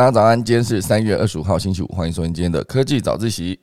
大家早安，今天是三月二十五号星期五，欢迎收听今天的科技早自习。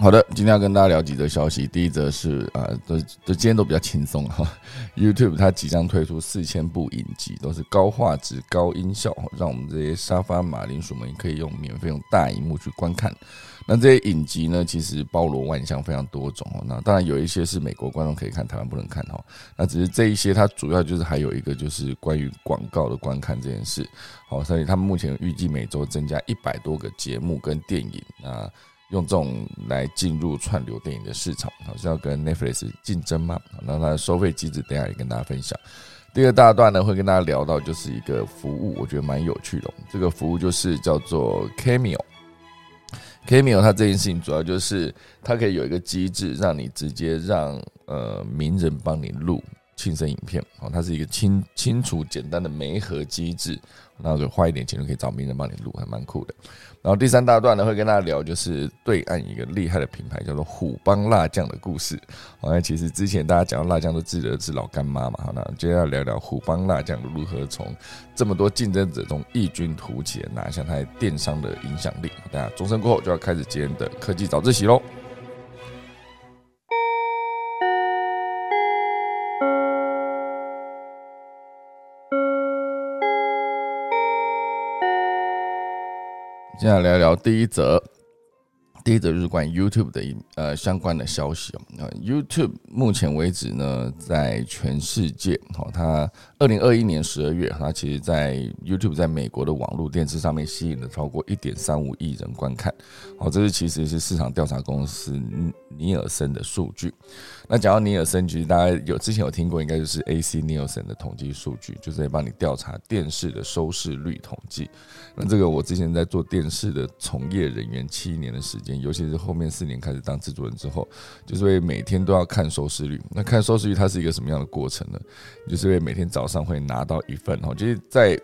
好的，今天要跟大家聊几则消息。第一则是啊，都都今天都比较轻松哈。YouTube 它即将推出四千部影集，都是高画质、高音效，让我们这些沙发马铃薯们可以用免费用大荧幕去观看。那这些影集呢，其实包罗万象，非常多种哦。那当然有一些是美国观众可以看，台湾不能看哈。那只是这一些，它主要就是还有一个就是关于广告的观看这件事。好，所以他们目前预计每周增加一百多个节目跟电影啊。用这种来进入串流电影的市场，好像要跟 Netflix 竞争吗？那它的收费机制等下也跟大家分享。第二大段呢，会跟大家聊到就是一个服务，我觉得蛮有趣的。这个服务就是叫做 Cameo。Cameo 它这件事情主要就是它可以有一个机制，让你直接让呃名人帮你录庆生影片。哦，它是一个清清楚简单的媒合机制，那就花一点钱就可以找名人帮你录，还蛮酷的。然后第三大段呢，会跟大家聊就是对岸一个厉害的品牌叫做虎帮辣酱的故事。好，像其实之前大家讲到辣酱都记得是老干妈嘛。好，那接下来聊聊虎帮辣酱如何从这么多竞争者中异军突起，拿下它电商的影响力。大家钟声过后就要开始今天的科技早自习喽。接下来聊聊第一则，第一则就是关于 YouTube 的一呃相关的消息哦。那 YouTube 目前为止呢，在全世界，哦，它二零二一年十二月，它其实在 YouTube 在美国的网络电视上面吸引了超过一点三五亿人观看。哦，这是其实是市场调查公司尼尔森的数据。那讲到尼尔森，其实大家有之前有听过，应该就是 AC 尼尔森的统计数据，就是在帮你调查电视的收视率统计。那这个我之前在做电视的从业人员七年的时间，尤其是后面四年开始当制作人之后，就是会每天都要看收视率。那看收视率它是一个什么样的过程呢？就是会每天早上会拿到一份哦，就是在。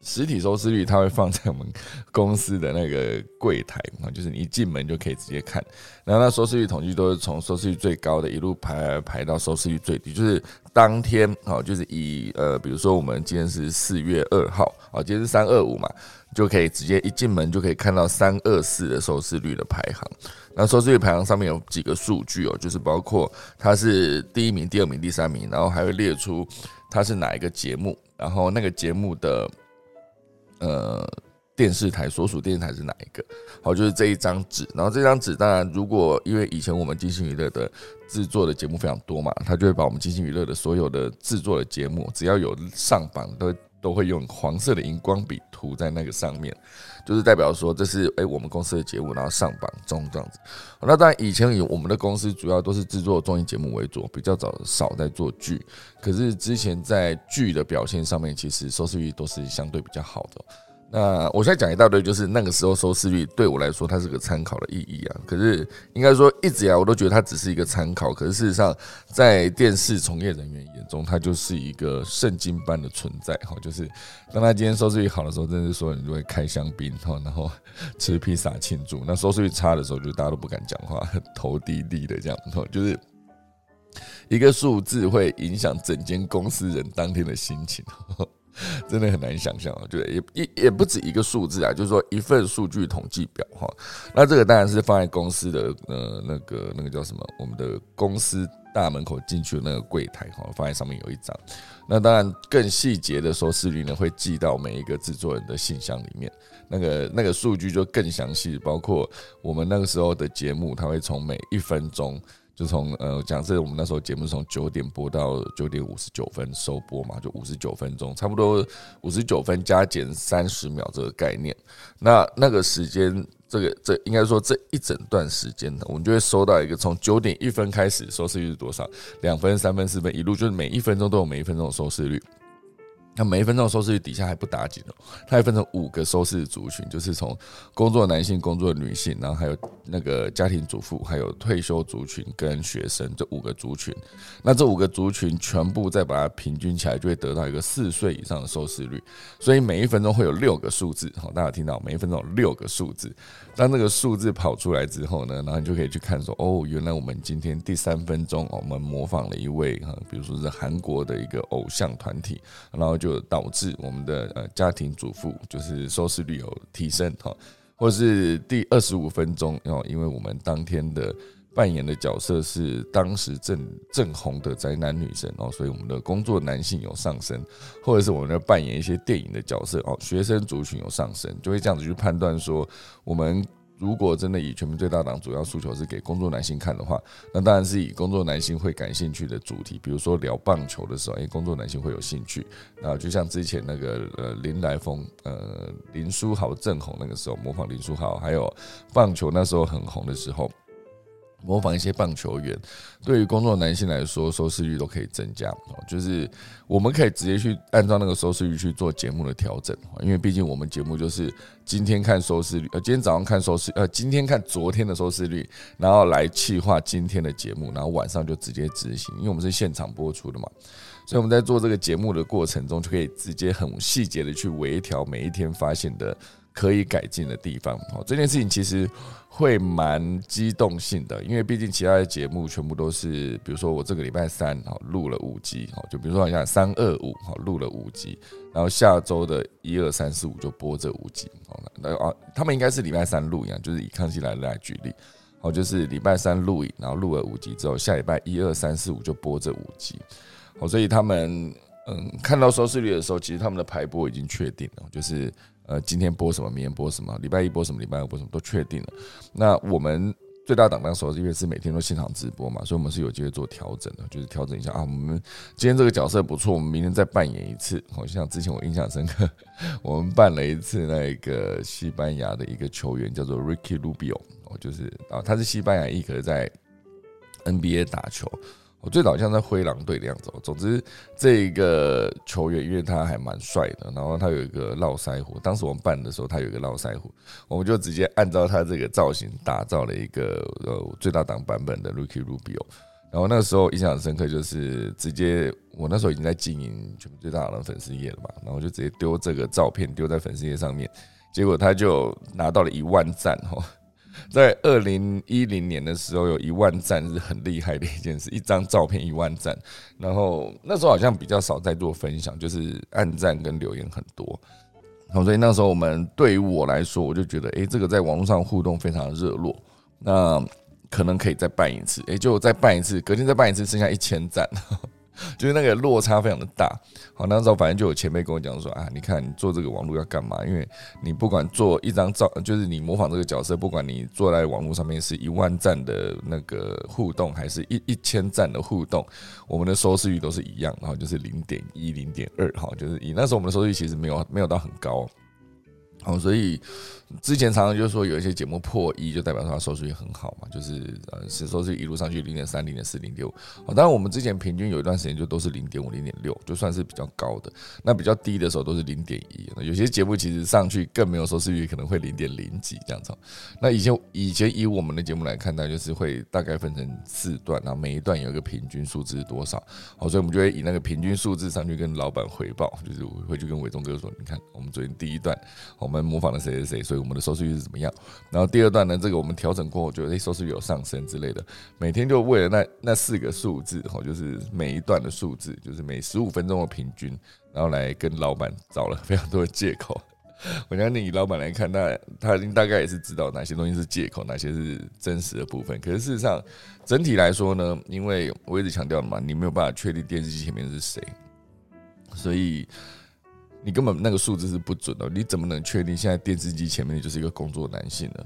实体收视率，它会放在我们公司的那个柜台啊，就是你一进门就可以直接看。然后那收视率统计都是从收视率最高的一路排排到收视率最低，就是当天啊，就是以呃，比如说我们今天是四月二号啊，今天是三二五嘛，就可以直接一进门就可以看到三二四的收视率的排行。那收视率排行上面有几个数据哦，就是包括它是第一名、第二名、第三名，然后还会列出它是哪一个节目，然后那个节目的。呃，电视台所属电视台是哪一个？好，就是这一张纸。然后这张纸，当然，如果因为以前我们金星娱乐的制作的节目非常多嘛，他就会把我们金星娱乐的所有的制作的节目，只要有上榜，都都会用黄色的荧光笔涂在那个上面，就是代表说这是哎我们公司的节目，然后上榜中这样子。那当然，以前以我们的公司主要都是制作综艺节目为主，比较早少在做剧。可是之前在剧的表现上面，其实收视率都是相对比较好的。那我现在讲一大堆，就是那个时候收视率对我来说，它是个参考的意义啊。可是应该说一直以来我都觉得它只是一个参考。可是事实上，在电视从业人员眼中，它就是一个圣经般的存在哈。就是当他今天收视率好的时候，真是说你就会开香槟哈，然后吃披萨庆祝。那收视率差的时候，就大家都不敢讲话，头低低的这样，就是一个数字会影响整间公司人当天的心情。真的很难想象啊，对，也也也不止一个数字啊，就是说一份数据统计表哈。那这个当然是放在公司的呃那个那个叫什么，我们的公司大门口进去的那个柜台哈，放在上面有一张。那当然更细节的收视率呢，会寄到每一个制作人的信箱里面。那个那个数据就更详细，包括我们那个时候的节目，它会从每一分钟。就从呃，假设我们那时候节目从九点播到九点五十九分收播嘛，就五十九分钟，差不多五十九分加减三十秒这个概念。那那个时间，这个这应该说这一整段时间呢，我们就会收到一个从九点一分开始收视率是多少，两分、三分、四分，一路就是每一分钟都有每一分钟的收视率。那每一分钟收视率底下还不打紧哦，它还分成五个收视族群，就是从工作男性、工作女性，然后还有那个家庭主妇，还有退休族群跟学生这五个族群。那这五个族群全部再把它平均起来，就会得到一个四岁以上的收视率。所以每一分钟会有六个数字，好，大家听到每一分钟有六个数字。当那个数字跑出来之后呢，然后你就可以去看说，哦，原来我们今天第三分钟，我们模仿了一位哈，比如说是韩国的一个偶像团体，然后就。就导致我们的呃家庭主妇就是收视率有提升哈，或是第二十五分钟哦，因为我们当天的扮演的角色是当时正正红的宅男女神哦，所以我们的工作男性有上升，或者是我们在扮演一些电影的角色哦，学生族群有上升，就会这样子去判断说我们。如果真的以全民最大党主要诉求是给工作男性看的话，那当然是以工作男性会感兴趣的主题，比如说聊棒球的时候，哎，工作男性会有兴趣。那就像之前那个呃林来峰、呃林书豪正红那个时候，模仿林书豪，还有棒球那时候很红的时候。模仿一些棒球员，对于工作男性来说，收视率都可以增加。哦，就是我们可以直接去按照那个收视率去做节目的调整。因为毕竟我们节目就是今天看收视率，呃，今天早上看收视，呃，今天看昨天的收视率，然后来企划今天的节目，然后晚上就直接执行。因为我们是现场播出的嘛，所以我们在做这个节目的过程中，就可以直接很细节的去微调每一天发现的。可以改进的地方哦，这件事情其实会蛮激动性的，因为毕竟其他的节目全部都是，比如说我这个礼拜三哦录了五集哦，就比如说好像三二五哦录了五集，然后下周的一二三四五就播这五集哦，那啊他们应该是礼拜三录影，就是以康熙来了来举例哦，就是礼拜三录影，然后录了五集之后，下礼拜一二三四五就播这五集哦，所以他们嗯看到收视率的时候，其实他们的排播已经确定了，就是。呃，今天播什么，明天播什么，礼拜一播什么，礼拜二播什么，都确定了。那我们最大档那时候，因为是每天都现场直播嘛，所以我们是有机会做调整的，就是调整一下啊。我们今天这个角色不错，我们明天再扮演一次。好像之前我印象深刻，我们扮了一次那个西班牙的一个球员，叫做 Ricky Rubio，哦，就是啊，他是西班牙裔，可是在 NBA 打球。我最早像在灰狼队的样子。总之，这个球员因为他还蛮帅的，然后他有一个络腮胡。当时我们办的时候，他有一个络腮胡，我们就直接按照他这个造型打造了一个呃最大档版本的 Ricky Rubio。然后那个时候印象很深刻，就是直接我那时候已经在经营全部最大档的粉丝页了嘛，然后就直接丢这个照片丢在粉丝页上面，结果他就拿到了一万赞哈。在二零一零年的时候，有一万赞是很厉害的一件事，一张照片一万赞。然后那时候好像比较少在做分享，就是按赞跟留言很多。好，所以那时候我们对于我来说，我就觉得，哎，这个在网络上互动非常热络，那可能可以再办一次。哎，就再办一次，隔天再办一次，剩下一千赞。就是那个落差非常的大，好，那时候反正就有前辈跟我讲说啊，你看你做这个网络要干嘛？因为你不管做一张照，就是你模仿这个角色，不管你坐在网络上面是一万赞的那个互动，还是一一千赞的互动，我们的收视率都是一样，然后就是零点一、零点二，哈，就是以那时候我们的收视率其实没有没有到很高。好，所以之前常常就是说有一些节目破一，就代表说它收视率很好嘛，就是呃，是收视率一路上去零点三、零点四、零点五。当然我们之前平均有一段时间就都是零点五、零点六，就算是比较高的。那比较低的时候都是零点一。有些节目其实上去更没有收视率，可能会零点零几这样子。那以前以前以我们的节目来看，那就是会大概分成四段，然后每一段有一个平均数字是多少。好，所以我们就会以那个平均数字上去跟老板回报，就是会去跟伟忠哥说，你看我们昨天第一段。我们模仿了谁谁谁，所以我们的收视率是怎么样？然后第二段呢，这个我们调整过后，觉得诶收视率有上升之类的。每天就为了那那四个数字，哈，就是每一段的数字，就是每十五分钟的平均，然后来跟老板找了非常多的借口。我相信以老板来看，那他已经大概也是知道哪些东西是借口，哪些是真实的部分。可是事实上，整体来说呢，因为我一直强调嘛，你没有办法确定电视机前面是谁，所以。你根本那个数字是不准的，你怎么能确定现在电视机前面就是一个工作男性呢？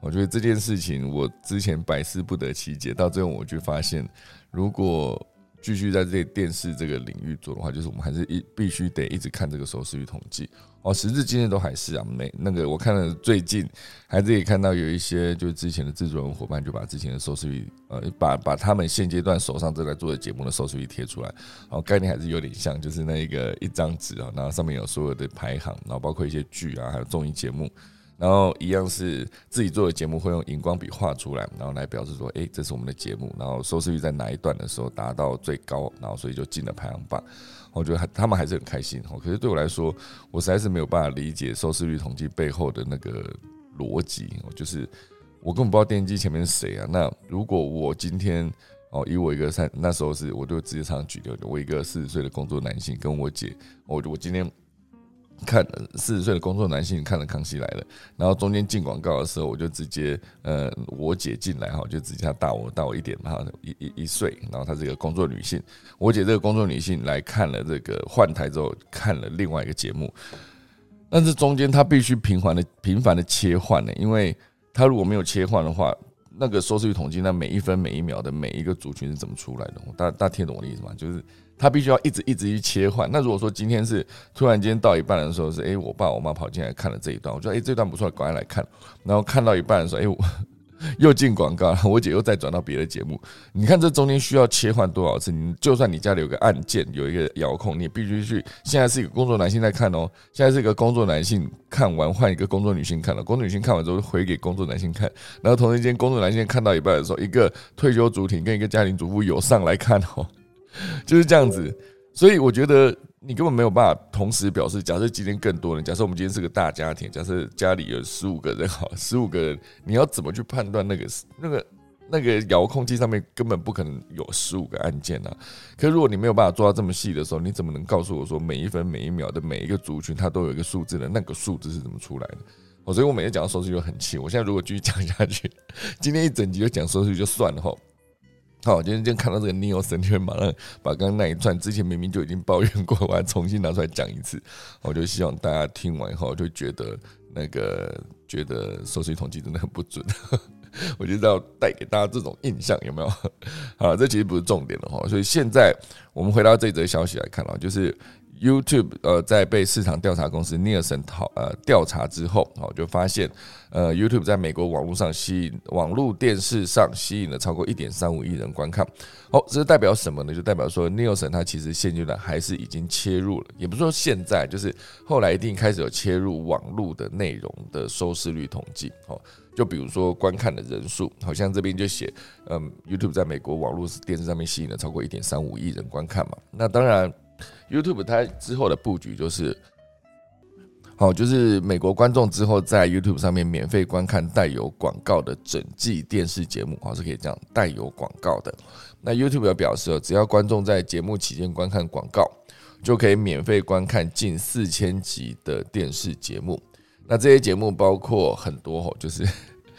我觉得这件事情我之前百思不得其解，到最后我就发现，如果继续在这电视这个领域做的话，就是我们还是一必须得一直看这个收视率统计哦。时至今日都还是啊，每那个我看了最近还是可以看到有一些就是之前的制作人伙伴就把之前的收视率呃把把他们现阶段手上正在做的节目的收视率贴出来，然后概念还是有点像，就是那个一张纸啊，然后上面有所有的排行，然后包括一些剧啊，还有综艺节目。然后一样是自己做的节目，会用荧光笔画出来，然后来表示说，哎，这是我们的节目。然后收视率在哪一段的时候达到最高，然后所以就进了排行榜。我觉得他们还是很开心。哦，可是对我来说，我实在是没有办法理解收视率统计背后的那个逻辑。就是我根本不知道电视机前面是谁啊。那如果我今天哦，以我一个三那时候是，我就直接常常举例，我一个四十岁的工作男性，跟我姐，我我今天。看四十岁的工作男性看了《康熙来了》，然后中间进广告的时候，我就直接呃，我姐进来哈，就直接大我大我一点嘛，一一一岁，然后她是一个工作女性，我姐这个工作女性来看了这个换台之后看了另外一个节目，但是中间她必须频繁的频繁的切换呢，因为她如果没有切换的话，那个收视率统计那每一分每一秒的每一个族群是怎么出来的？大大家听懂我的意思吗？就是。他必须要一直一直去切换。那如果说今天是突然间到一半的时候是，哎，我爸我妈跑进来看了这一段，我觉得哎这段不错，赶快来看。然后看到一半的时候，哎，我 又进广告，我姐又再转到别的节目。你看这中间需要切换多少次？你就算你家里有个按键，有一个遥控，你也必须去。现在是一个工作男性在看哦，现在是一个工作男性看完换一个工作女性看了，工作女性看完之后回给工作男性看。然后同时间工作男性看到一半的时候，一个退休主体跟一个家庭主妇有上来看哦。就是这样子，所以我觉得你根本没有办法同时表示。假设今天更多人，假设我们今天是个大家庭，假设家里有十五个人，好，十五个人，你要怎么去判断那个那个那个遥控器上面根本不可能有十五个按键呢？可如果你没有办法做到这么细的时候，你怎么能告诉我说每一分每一秒的每一个族群它都有一个数字的？那个数字是怎么出来的？哦，所以我每次讲到收视率就很气。我现在如果继续讲下去，今天一整集就讲收视率就算了哈。好，今天就看到这个 Neo 神，就会马上把刚刚那一串之前明明就已经抱怨过，我还重新拿出来讲一次。我就希望大家听完以后就觉得那个觉得收视统计真的很不准。我觉得要带给大家这种印象，有没有？好，这其实不是重点了哈。所以现在我们回到这则消息来看啊，就是。YouTube 呃，在被市场调查公司 Nielsen 讨呃调查之后，哦，就发现呃 YouTube 在美国网络上吸引网络电视上吸引了超过一点三五亿人观看。哦，这代表什么呢？就代表说 Nielsen 它其实现阶段还是已经切入了，也不是说现在，就是后来一定开始有切入网络的内容的收视率统计。哦，就比如说观看的人数，好像这边就写，嗯，YouTube 在美国网络电视上面吸引了超过一点三五亿人观看嘛。那当然。YouTube 它之后的布局就是，好，就是美国观众之后在 YouTube 上面免费观看带有广告的整季电视节目，好是可以这样带有广告的。那 YouTube 表示，只要观众在节目期间观看广告，就可以免费观看近四千集的电视节目。那这些节目包括很多，吼，就是。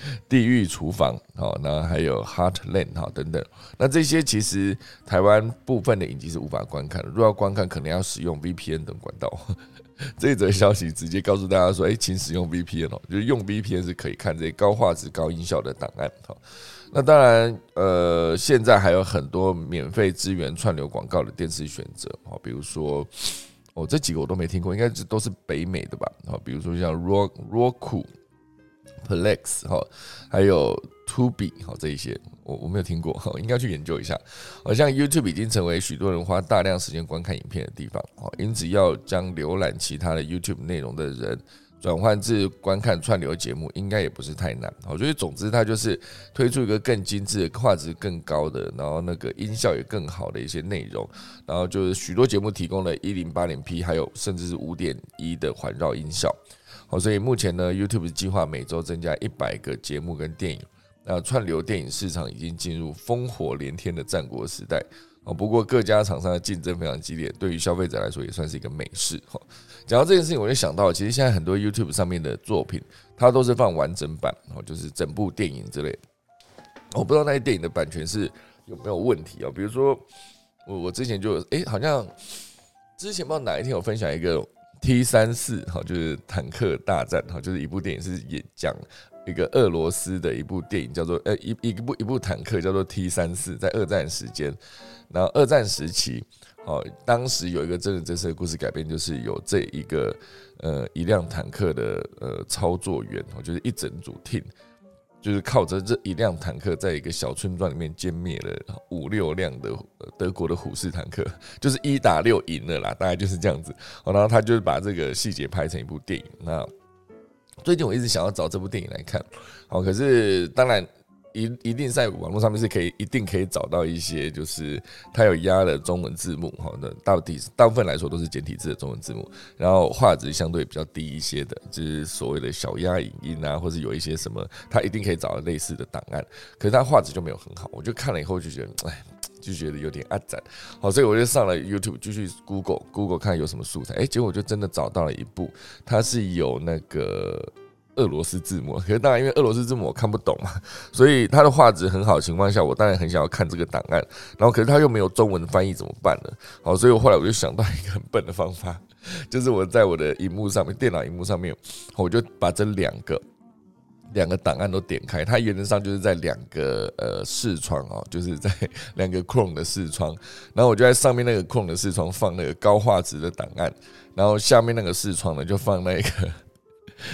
地狱厨房，好，那还有 Heartland，哈，等等。那这些其实台湾部分的影集是无法观看的，如果要观看，可能要使用 VPN 等管道。这则消息直接告诉大家说，哎，请使用 VPN 哦，就是用 VPN 是可以看这些高画质、高音效的档案。哈，那当然，呃，现在还有很多免费资源串流广告的电视选择，哈，比如说，哦，这几个我都没听过，应该是都是北美的吧？好，比如说像 Roku。Plex 哈，还有 Tubi 哈，这一些我我没有听过哈，应该去研究一下。好像 YouTube 已经成为许多人花大量时间观看影片的地方哦，因此要将浏览其他的 YouTube 内容的人转换至观看串流节目，应该也不是太难。好，所以总之它就是推出一个更精致、画质更高的，然后那个音效也更好的一些内容，然后就是许多节目提供了一零八零 P，还有甚至是五点一的环绕音效。哦，所以目前呢，YouTube 计划每周增加一百个节目跟电影。那串流电影市场已经进入烽火连天的战国时代。哦，不过各家厂商的竞争非常激烈，对于消费者来说也算是一个美事。哈，讲到这件事情，我就想到，其实现在很多 YouTube 上面的作品，它都是放完整版，哦，就是整部电影之类的。我不知道那些电影的版权是有没有问题啊？比如说，我我之前就诶，好像之前不知道哪一天我分享一个。T 三四哈，就是坦克大战哈，就是一部电影是也讲一个俄罗斯的一部电影，叫做呃一一部一部坦克叫做 T 三四，在二战时间，然后二战时期，哦，当时有一个真人真事的故事改编，就是有这一个呃一辆坦克的呃操作员，哦，就是一整组 team。就是靠着这一辆坦克，在一个小村庄里面歼灭了五六辆的德国的虎式坦克，就是一打六赢了啦，大概就是这样子。然后他就是把这个细节拍成一部电影。那最近我一直想要找这部电影来看，好，可是当然。一一定在网络上面是可以一定可以找到一些，就是它有压的中文字幕哈，那到底大部分来说都是简体字的中文字幕，然后画质相对比较低一些的，就是所谓的小压影音啊，或者有一些什么，它一定可以找到类似的档案，可是它画质就没有很好，我就看了以后就觉得，哎，就觉得有点暗赞，好，所以我就上了 YouTube 就去 Google Google 看有什么素材，哎，结果就真的找到了一部，它是有那个。俄罗斯字幕，可是当然，因为俄罗斯字幕我看不懂嘛，所以它的画质很好的情况下，我当然很想要看这个档案。然后，可是它又没有中文翻译，怎么办呢？好，所以我后来我就想到一个很笨的方法，就是我在我的荧幕上面，电脑荧幕上面，我就把这两个两个档案都点开。它原则上就是在两个呃视窗哦，就是在 两个 Chrome 的视窗，然后我就在上面那个 Chrome 的视窗放那个高画质的档案，然后下面那个视窗呢就放那个。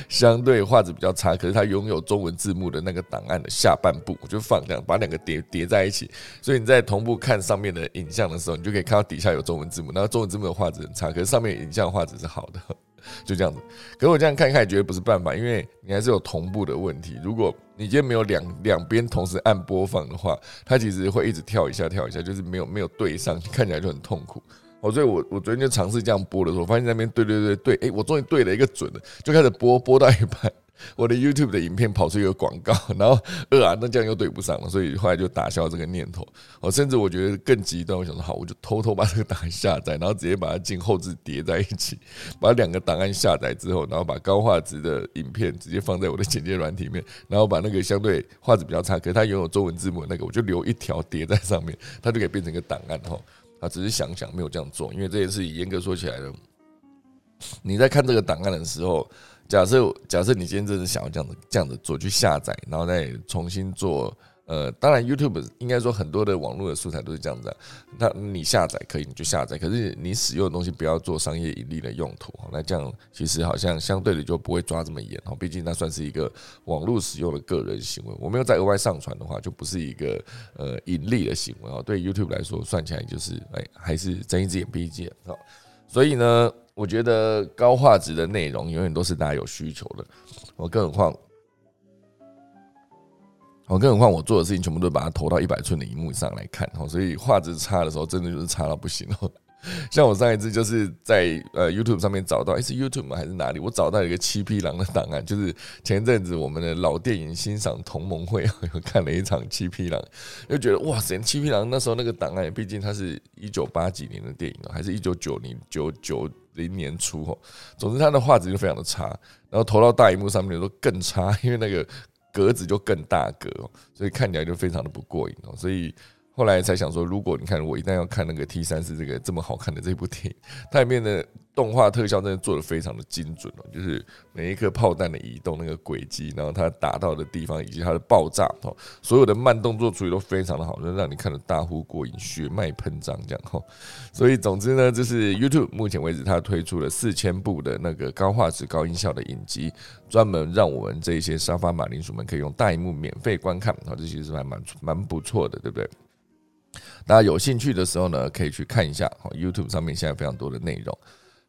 相对画质比较差，可是它拥有中文字幕的那个档案的下半部，我就放这样，把两个叠叠在一起，所以你在同步看上面的影像的时候，你就可以看到底下有中文字幕，然后中文字幕的画质很差，可是上面影像画质是好的，就这样子。可是我这样看一看，觉得不是办法，因为你还是有同步的问题。如果你今天没有两两边同时按播放的话，它其实会一直跳一下跳一下，就是没有没有对上，看起来就很痛苦。哦，所以我我昨天就尝试这样播的时候，发现那边对对对对，哎，我终于对了一个准的，就开始播播到一半，我的 YouTube 的影片跑出一个广告，然后呃啊，那这样又对不上了，所以后来就打消这个念头。哦，甚至我觉得更极端，我想说好，我就偷偷把这个档案下载，然后直接把它进后置叠在一起，把两个档案下载之后，然后把高画质的影片直接放在我的剪接软体里面，然后把那个相对画质比较差，可是它拥有中文字幕那个，我就留一条叠在上面，它就可以变成一个档案哈。他只是想想，没有这样做，因为这件事严格说起来呢，你在看这个档案的时候，假设假设你今天真的想要这样子这样子做，去下载，然后再重新做。呃，当然，YouTube 应该说很多的网络的素材都是这样子。那你下载可以，你就下载。可是你使用的东西不要做商业盈利的用途。那这样其实好像相对的就不会抓这么严哦。毕竟那算是一个网络使用的个人行为。我没有再额外上传的话，就不是一个呃盈利的行为哦。对 YouTube 来说，算起来就是哎，还是睁一只眼闭一只眼哦。所以呢，我觉得高画质的内容永远都是大家有需求的。我更何况。哦，更何况我做的事情全部都把它投到一百寸的荧幕上来看，哦，所以画质差的时候，真的就是差到不行哦。像我上一次就是在呃 YouTube 上面找到，哎，是 YouTube 吗？还是哪里？我找到一个七匹狼的档案，就是前阵子我们的老电影欣赏同盟会 看了一场七匹狼，就觉得哇塞，七匹狼那时候那个档案，毕竟它是一九八几年的电影，还是一九九零九九零年初哦。总之它的画质就非常的差，然后投到大荧幕上面的时候更差，因为那个。格子就更大格，所以看起来就非常的不过瘾哦。所以后来才想说，如果你看我一旦要看那个 T 三四这个这么好看的这部电影，它里面的。动画特效真的做的非常的精准哦，就是每一颗炮弹的移动那个轨迹，然后它打到的地方以及它的爆炸哦，所有的慢动作处理都非常的好，能让你看得大呼过瘾，血脉喷张这样哈。所以总之呢，这是 YouTube 目前为止它推出了四千部的那个高画质、高音效的影集，专门让我们这些沙发马铃薯们可以用大荧幕免费观看，哦，这其实还蛮蛮不错的，对不对？大家有兴趣的时候呢，可以去看一下哦，YouTube 上面现在非常多的内容。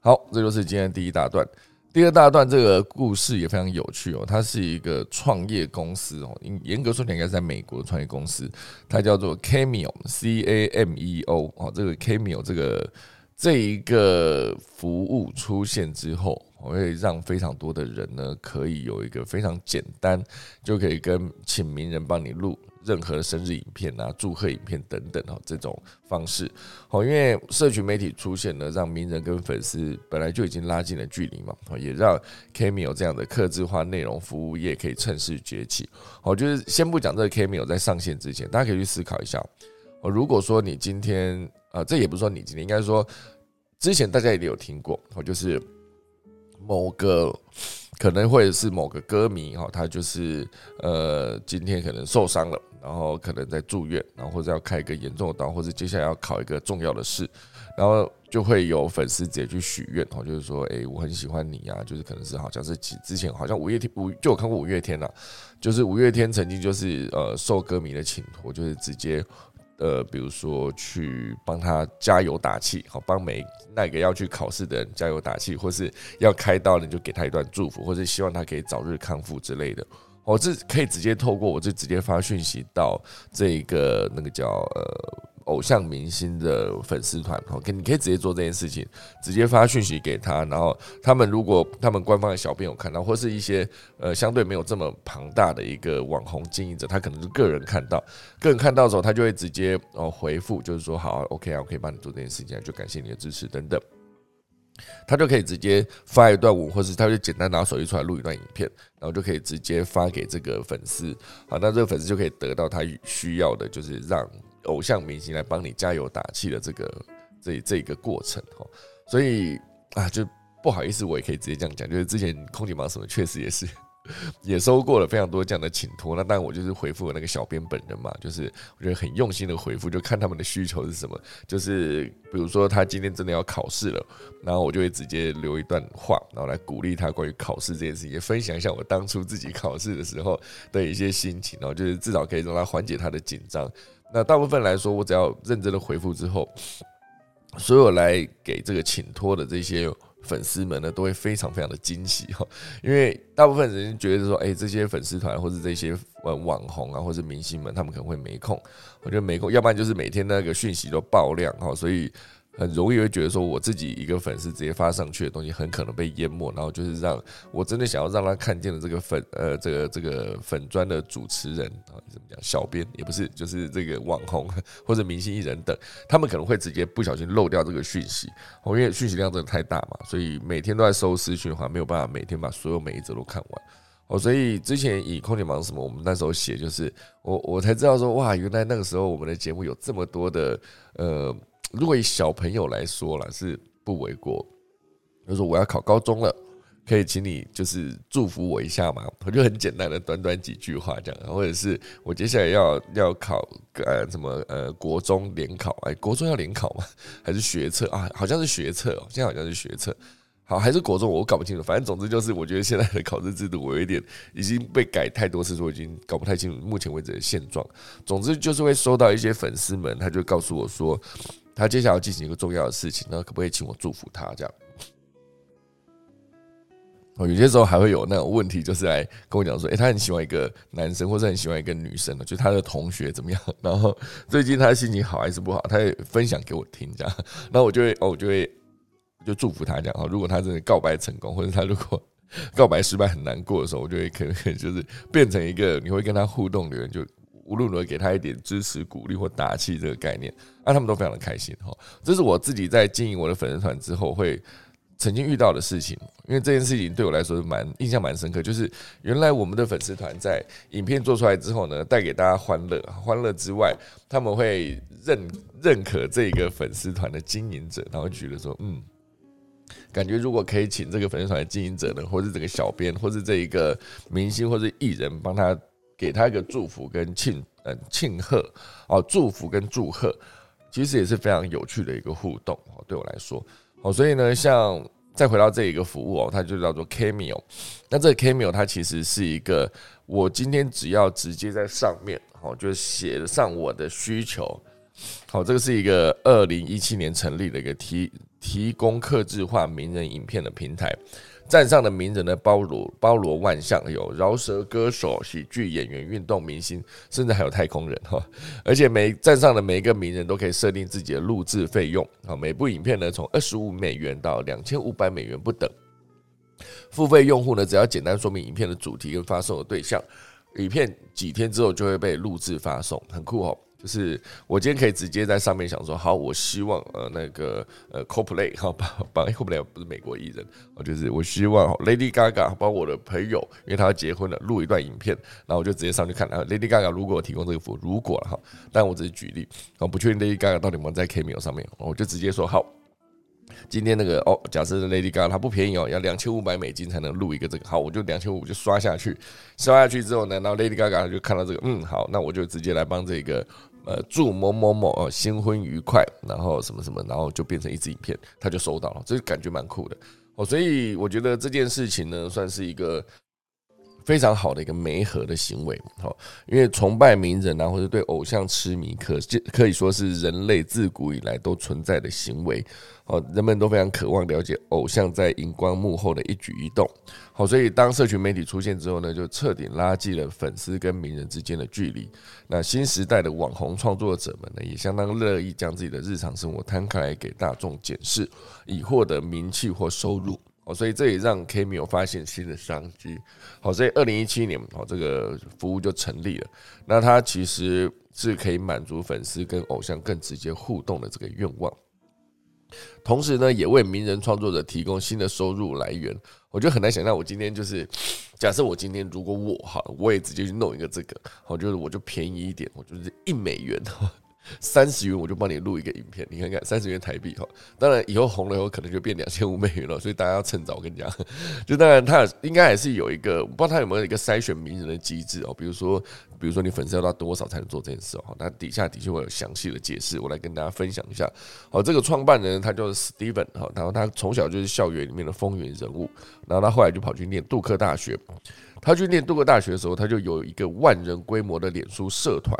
好，这就是今天第一大段。第二大段这个故事也非常有趣哦，它是一个创业公司哦，严格说起来应该是在美国的创业公司，它叫做 Cameo，C A M E O 哦，这个 Cameo 这个这一个服务出现之后，我会让非常多的人呢，可以有一个非常简单，就可以跟请名人帮你录。任何的生日影片啊、祝贺影片等等哦，这种方式，好，因为社群媒体出现了，让名人跟粉丝本来就已经拉近了距离嘛，也让 Cameo 这样的客制化内容服务业可以趁势崛起。好，就是先不讲这个 Cameo 在上线之前，大家可以去思考一下。哦，如果说你今天啊，这也不是说你今天，应该说之前大家一定有听过，哦，就是某个可能会是某个歌迷哈，他就是呃今天可能受伤了，然后可能在住院，然后或者要开一个严重的刀，或者接下来要考一个重要的试，然后就会有粉丝直接去许愿哦，就是说，哎，我很喜欢你啊，就是可能是好像是之之前好像五月天五就有看过五月天啊，就是五月天曾经就是呃受歌迷的请托，就是直接。呃，比如说去帮他加油打气，好帮每那个要去考试的人加油打气，或是要开刀的就给他一段祝福，或是希望他可以早日康复之类的。我这可以直接透过我就直接发讯息到这一个那个叫呃。偶像明星的粉丝团，哦，可你可以直接做这件事情，直接发讯息给他，然后他们如果他们官方的小编有看到，或是一些呃相对没有这么庞大的一个网红经营者，他可能是个人看到，个人看到的时候，他就会直接哦回复，就是说好，OK 啊，我可以帮你做这件事情，就感谢你的支持等等，他就可以直接发一段舞，或是他就简单拿手机出来录一段影片，然后就可以直接发给这个粉丝，好，那这个粉丝就可以得到他需要的，就是让。偶像明星来帮你加油打气的这个这这个过程哈，所以啊，就不好意思，我也可以直接这样讲，就是之前空姐忙什么，确实也是 也收过了非常多这样的请托。那当然我就是回复那个小编本人嘛，就是我觉得很用心的回复，就看他们的需求是什么。就是比如说他今天真的要考试了，然后我就会直接留一段话，然后来鼓励他关于考试这件事情，也分享一下我当初自己考试的时候 的一些心情，然后就是至少可以让他缓解他的紧张。那大部分来说，我只要认真的回复之后，所有来给这个请托的这些粉丝们呢，都会非常非常的惊喜哈。因为大部分人觉得说，哎，这些粉丝团或者这些呃网红啊，或者明星们，他们可能会没空。我觉得没空，要不然就是每天那个讯息都爆量哈，所以。很容易会觉得说，我自己一个粉丝直接发上去的东西，很可能被淹没。然后就是让我真的想要让他看见的这个粉呃，这个这个粉砖的主持人啊，怎么讲？小编也不是，就是这个网红或者明星艺人等，他们可能会直接不小心漏掉这个讯息。因为讯息量真的太大嘛，所以每天都在收私讯的话，没有办法每天把所有每一则都看完。哦，所以之前以空姐忙什么，我们那时候写就是我我才知道说，哇，原来那个时候我们的节目有这么多的呃。如果以小朋友来说了，是不为过。就说我要考高中了，可以请你就是祝福我一下嘛？我就很简单的短短几句话这样，或者是我接下来要要考呃什么呃国中联考，哎，国中要联考吗？还是学测啊？好像是学测哦，现在好像是学测。好，还是国中，我搞不清楚。反正总之就是，我觉得现在的考试制度，我有一点已经被改太多次，我已经搞不太清楚目前为止的现状。总之就是会收到一些粉丝们，他就告诉我说。他接下来要进行一个重要的事情，那可不可以请我祝福他？这样 哦，有些时候还会有那种问题，就是来跟我讲说，诶，他很喜欢一个男生，或者很喜欢一个女生的，就他的同学怎么样？然后最近他的心情好还是不好？他也分享给我听，这样，那我就会哦，我就会就祝福他这样。哦，如果他真的告白成功，或者他如果告白失败很难过的时候，我就会可能就是变成一个你会跟他互动的人，就。无论如何给他一点支持、鼓励或打气，这个概念，那他们都非常的开心哈。这是我自己在经营我的粉丝团之后会曾经遇到的事情，因为这件事情对我来说蛮印象蛮深刻。就是原来我们的粉丝团在影片做出来之后呢，带给大家欢乐，欢乐之外，他们会认认可这个粉丝团的经营者，然后觉得说，嗯，感觉如果可以请这个粉丝团的经营者呢，或者这个小编，或是这一个明星或者艺人帮他。给他一个祝福跟庆嗯庆贺哦，祝福跟祝贺，其实也是非常有趣的一个互动哦。对我来说哦，所以呢，像再回到这一个服务哦，它就叫做 Cameo。那这个 Cameo 它其实是一个，我今天只要直接在上面哦，就写上我的需求。好，这个是一个二零一七年成立的一个提提供客制化名人影片的平台。站上的名人呢，包罗包罗万象，有饶舌歌手、喜剧演员、运动明星，甚至还有太空人哈。而且每站上的每一个名人都可以设定自己的录制费用啊，每部影片呢从二十五美元到两千五百美元不等。付费用户呢，只要简单说明影片的主题跟发送的对象，影片几天之后就会被录制发送，很酷哦。就是我今天可以直接在上面想说，好，我希望呃那个呃 CoPlay 哈帮帮 CoPlay 不是美国艺人，我就是我希望 Lady Gaga 帮我的朋友，因为他要结婚了，录一段影片，然后我就直接上去看。然后 Lady Gaga 如果提供这个服务，如果哈，但我只是举例，我不确定 Lady Gaga 到底有没有在 Cameo 上面，我就直接说好，今天那个哦，假设 Lady Gaga 它不便宜哦，要两千五百美金才能录一个这个，好，我就两千五就刷下去，刷下去之后呢，然后 Lady Gaga 就看到这个，嗯，好，那我就直接来帮这个呃祝某某某哦新婚愉快，然后什么什么，然后就变成一支影片，他就收到了，这感觉蛮酷的哦，所以我觉得这件事情呢，算是一个。非常好的一个媒合的行为，哦，因为崇拜名人啊，或者对偶像痴迷，可可以说是人类自古以来都存在的行为，哦，人们都非常渴望了解偶像在荧光幕后的一举一动，好，所以当社群媒体出现之后呢，就彻底拉近了粉丝跟名人之间的距离。那新时代的网红创作者们呢，也相当乐意将自己的日常生活摊开来给大众检视，以获得名气或收入。哦所以这也让 Kimi 有发现新的商机。好，所以二零一七年，哦这个服务就成立了。那它其实是可以满足粉丝跟偶像更直接互动的这个愿望，同时呢，也为名人创作者提供新的收入来源。我就很难想象，我今天就是 假设我今天如果我哈，我也直接去弄一个这个，我觉得我就便宜一点，我就是一美元。三十元我就帮你录一个影片，你看看三十元台币哈。当然以后红了以后可能就变两千五美元了，所以大家要趁早。我跟你讲，就当然他应该还是有一个，我不知道他有没有一个筛选名人的机制哦。比如说，比如说你粉丝要到多少才能做这件事哦？那底下的确会有详细的解释，我来跟大家分享一下。好，这个创办人他叫 Steven 哈，然后他从小就是校园里面的风云人物，然后他后来就跑去念杜克大学。他去念杜克大学的时候，他就有一个万人规模的脸书社团。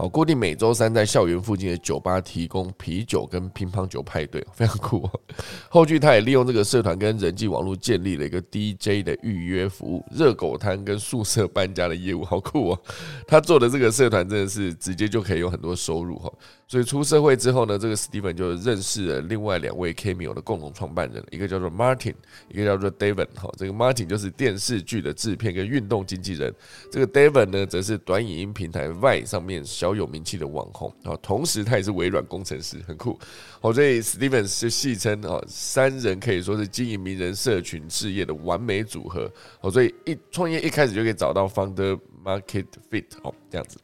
好，固定每周三在校园附近的酒吧提供啤酒跟乒乓球派对，非常酷。哦后续他也利用这个社团跟人际网络建立了一个 DJ 的预约服务、热狗摊跟宿舍搬家的业务，好酷哦！他做的这个社团真的是直接就可以有很多收入哈。所以出社会之后呢，这个 Steven 就认识了另外两位 Cameo 的共同创办人，一个叫做 Martin，一个叫做 David。哈，这个 Martin 就是电视剧的制片跟运动经纪人，这个 David 呢，则是短影音平台 Y 上面小有名气的网红。啊，同时他也是微软工程师，很酷。好，所以 Steven 就戏称啊，三人可以说是经营名人社群事业的完美组合。哦，所以一创业一开始就可以找到 Founder Market Fit 哦，这样子，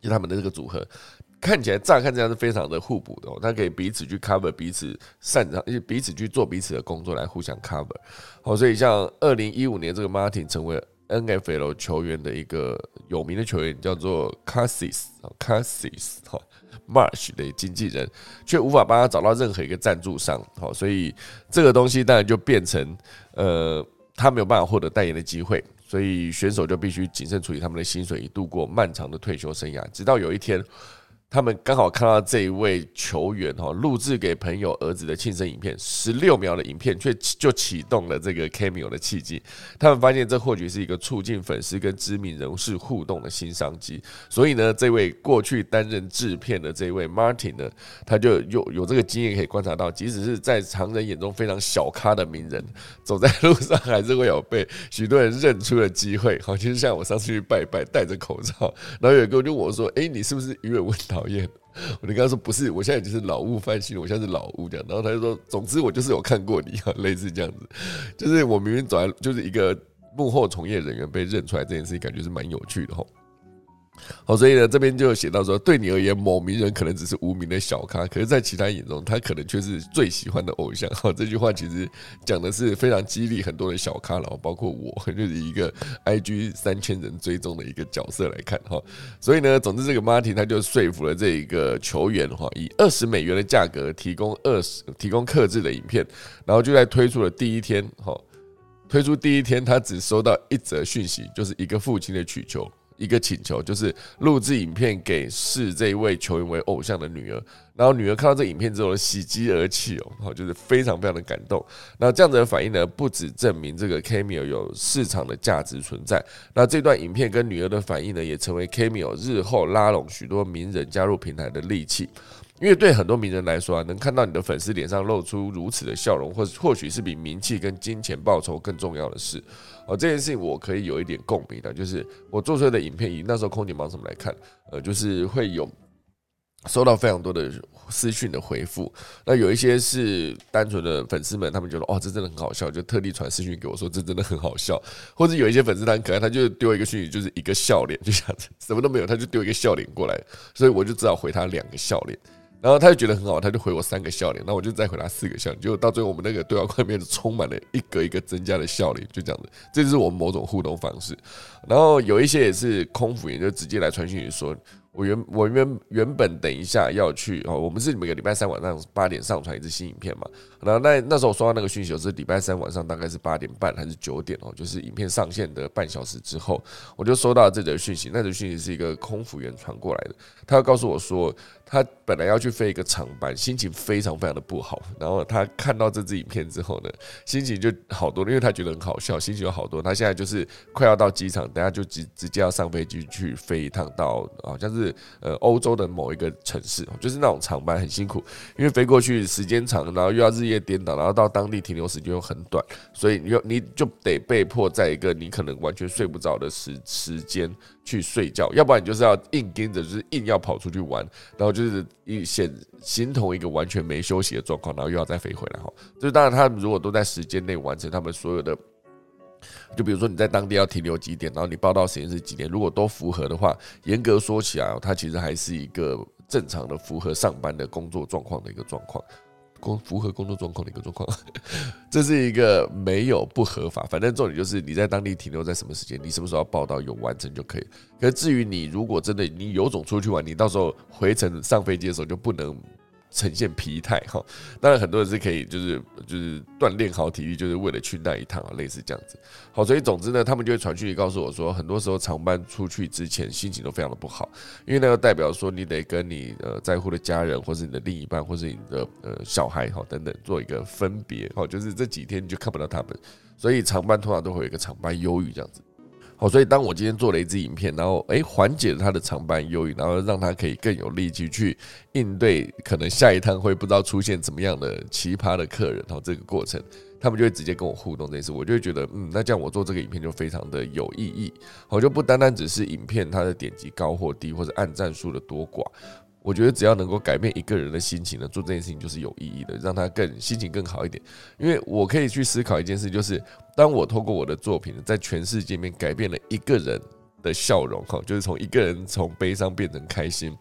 就他们的这个组合。看起来乍看这样是非常的互补的，他可以彼此去 cover 彼此擅长，彼此去做彼此的工作来互相 cover。好，所以像二零一五年这个 Martin 成为 NFL 球员的一个有名的球员，叫做 Cassis Cassis 哈 Marsh 的经纪人，却无法帮他找到任何一个赞助商。好，所以这个东西当然就变成呃，他没有办法获得代言的机会，所以选手就必须谨慎处理他们的薪水，以度过漫长的退休生涯，直到有一天。他们刚好看到这一位球员哈录制给朋友儿子的庆生影片，十六秒的影片却就启动了这个 cameo 的契机。他们发现这或许是一个促进粉丝跟知名人士互动的新商机。所以呢，这位过去担任制片的这位 Martin 呢，他就有有这个经验可以观察到，即使是在常人眼中非常小咖的名人，走在路上还是会有被许多人认出的机会。好，其实像我上次去拜拜，戴着口罩，然后有一个就我说：“哎，你是不是鱼尾纹？”讨厌，我就跟他说不是，我现在就是老物翻新，我现在是老物这样。然后他就说，总之我就是有看过你，类似这样子，就是我明明走在就是一个幕后从业人员被认出来这件事情，感觉是蛮有趣的吼。好，所以呢，这边就写到说，对你而言，某名人可能只是无名的小咖，可是，在其他眼中，他可能却是最喜欢的偶像。哈，这句话其实讲的是非常激励很多的小咖了，包括我，就是一个 IG 三千人追踪的一个角色来看哈。所以呢，总之，这个 Martin 他就说服了这一个球员哈，以二十美元的价格提供二十提供克制的影片，然后就在推出了第一天哈，推出第一天，他只收到一则讯息，就是一个父亲的祈求。一个请求就是录制影片给视这一位球员为偶像的女儿，然后女儿看到这影片之后喜极而泣哦，好就是非常非常的感动。那这样子的反应呢，不止证明这个 Cameo 有市场的价值存在，那这段影片跟女儿的反应呢，也成为 Cameo 日后拉拢许多名人加入平台的利器。因为对很多名人来说啊，能看到你的粉丝脸上露出如此的笑容，或或许是比名气跟金钱报酬更重要的事。哦，这件事情我可以有一点共鸣的，就是我做出来的影片，以那时候空姐忙什么来看，呃，就是会有收到非常多的私讯的回复。那有一些是单纯的粉丝们，他们觉得哦，这真的很好笑，就特地传私讯给我说这真的很好笑。或者有一些粉丝他很可爱，他就丢一个讯息，就是一个笑脸，就想 什么都没有，他就丢一个笑脸过来，所以我就只好回他两个笑脸。然后他就觉得很好，他就回我三个笑脸，那我就再回他四个笑脸，结果到最后我们那个对话框里面充满了一个一个增加的笑脸，就这样子，这就是我们某种互动方式。然后有一些也是空腹，也就直接来传讯息说。我原我原原本等一下要去哦，我们是每个礼拜三晚上八点上传一支新影片嘛。然后那那时候我收到那个讯息是礼拜三晚上大概是八点半还是九点哦，就是影片上线的半小时之后，我就收到这则讯息。那则讯息是一个空服员传过来的，他要告诉我说。他本来要去飞一个长班，心情非常非常的不好。然后他看到这支影片之后呢，心情就好多了，因为他觉得很好笑，心情有好多。他现在就是快要到机场，等下就直直接要上飞机去飞一趟到好像是呃欧洲的某一个城市，就是那种长班很辛苦，因为飞过去时间长，然后又要日夜颠倒，然后到当地停留时间又很短，所以你又你就得被迫在一个你可能完全睡不着的时时间。去睡觉，要不然你就是要硬跟着，就是硬要跑出去玩，然后就是一显形同一个完全没休息的状况，然后又要再飞回来哈。就是当然，他们如果都在时间内完成他们所有的，就比如说你在当地要停留几点，然后你报到时间是几点，如果都符合的话，严格说起来，它其实还是一个正常的符合上班的工作状况的一个状况。工符合工作状况的一个状况，这是一个没有不合法，反正重点就是你在当地停留在什么时间，你什么时候要报到有完成就可以。可是至于你如果真的你有种出去玩，你到时候回程上飞机的时候就不能。呈现疲态哈，当然很多人是可以就是就是锻炼好体力，就是为了去那一趟啊，类似这样子。好，所以总之呢，他们就会传讯告诉我说，很多时候长班出去之前心情都非常的不好，因为那个代表说你得跟你呃在乎的家人，或是你的另一半，或是你的呃小孩哈等等做一个分别，好，就是这几天你就看不到他们，所以长班通常都会有一个长班忧郁这样子。好，所以当我今天做了一支影片，然后诶缓解了他的长班忧郁，然后让他可以更有力气去应对可能下一趟会不知道出现怎么样的奇葩的客人，然后这个过程，他们就会直接跟我互动这件事，我就会觉得，嗯，那这样我做这个影片就非常的有意义，我就不单单只是影片它的点击高或低，或者按赞数的多寡。我觉得只要能够改变一个人的心情呢，做这件事情就是有意义的，让他更心情更好一点。因为我可以去思考一件事，就是当我通过我的作品在全世界面改变了一个人的笑容，哈，就是从一个人从悲伤变成开心，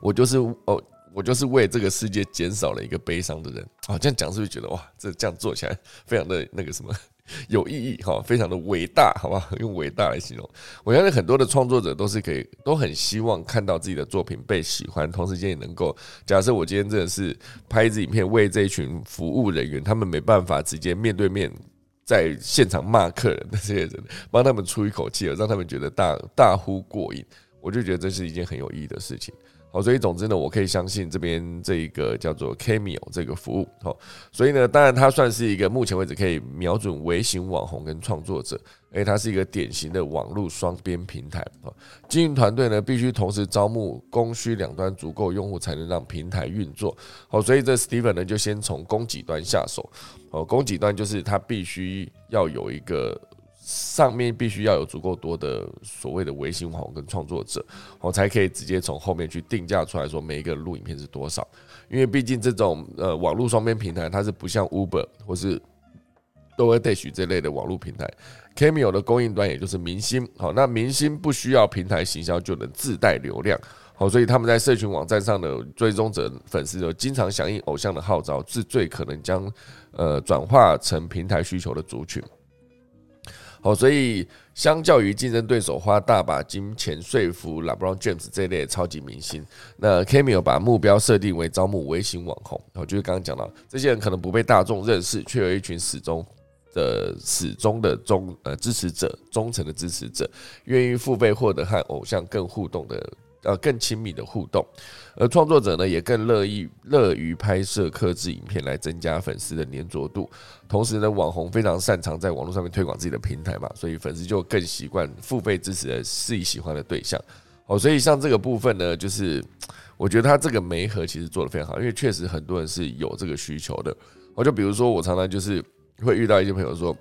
我就是哦，我就是为这个世界减少了一个悲伤的人。啊，这样讲是不是觉得哇，这这样做起来非常的那个什么？有意义哈，非常的伟大，好吧？用伟大来形容。我相信很多的创作者都是可以，都很希望看到自己的作品被喜欢，同时间也能够。假设我今天真的是拍一支影片，为这一群服务人员，他们没办法直接面对面在现场骂客人的 这些人，帮他们出一口气，让他们觉得大大呼过瘾，我就觉得这是一件很有意义的事情。好，所以总之呢，我可以相信这边这一个叫做 Cameo 这个服务。好，所以呢，当然它算是一个目前为止可以瞄准微型网红跟创作者，诶，它是一个典型的网络双边平台。哦，经营团队呢必须同时招募供需两端足够用户，才能让平台运作。好，所以这 Steven 呢就先从供给端下手。哦，供给端就是他必须要有一个。上面必须要有足够多的所谓的微信网红跟创作者，我才可以直接从后面去定价出来说每一个录影片是多少。因为毕竟这种呃网络双边平台，它是不像 Uber 或是 DoorDash 这类的网络平台，Cameo 的供应端也就是明星。好，那明星不需要平台行销就能自带流量，好，所以他们在社群网站上的追踪者粉丝就经常响应偶像的号召，是最可能将呃转化成平台需求的族群。好，所以相较于竞争对手花大把金钱说服 LeBron James 这类超级明星，那 Cameo 把目标设定为招募微型网红。好就是刚刚讲到，这些人可能不被大众认识，却有一群始终的始终的忠呃支持者，忠诚的支持者，愿意付费获得和偶像更互动的。呃，更亲密的互动，而创作者呢，也更乐意乐于拍摄克制影片来增加粉丝的粘着度。同时呢，网红非常擅长在网络上面推广自己的平台嘛，所以粉丝就更习惯付费支持的自己喜欢的对象。哦，所以像这个部分呢，就是我觉得他这个媒合其实做的非常好，因为确实很多人是有这个需求的。我就比如说，我常常就是会遇到一些朋友说。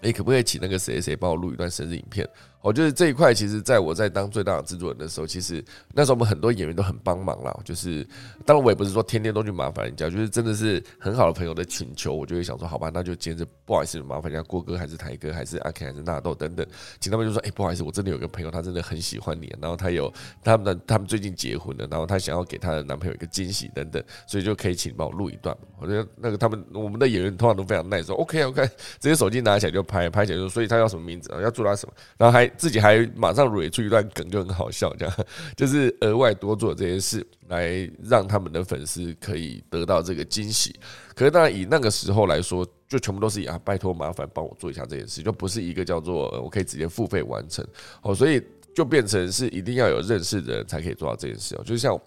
你可不可以请那个谁谁帮我录一段生日影片？哦，就是这一块，其实在我在当最大的制作人的时候，其实那时候我们很多演员都很帮忙啦。就是当然我也不是说天天都去麻烦人家，就是真的是很好的朋友的请求，我就会想说，好吧，那就接着不好意思麻烦人家郭哥还是台哥还是阿 K 还是纳豆等等，请他们就说，哎，不好意思，我真的有个朋友，他真的很喜欢你，然后他有他们的他们最近结婚了，然后他想要给他的男朋友一个惊喜等等，所以就可以请帮我录一段。我觉得那个他们我们的演员通常都非常耐说，OK OK，直接手机拿起来就拍，拍起来就，所以他要什么名字啊，要祝他什么，然后还。自己还马上蕊出一段梗，就很好笑，这样 就是额外多做这件事，来让他们的粉丝可以得到这个惊喜。可是当然以那个时候来说，就全部都是啊，拜托麻烦帮我做一下这件事，就不是一个叫做我可以直接付费完成哦，所以就变成是一定要有认识的人才可以做到这件事哦，就像。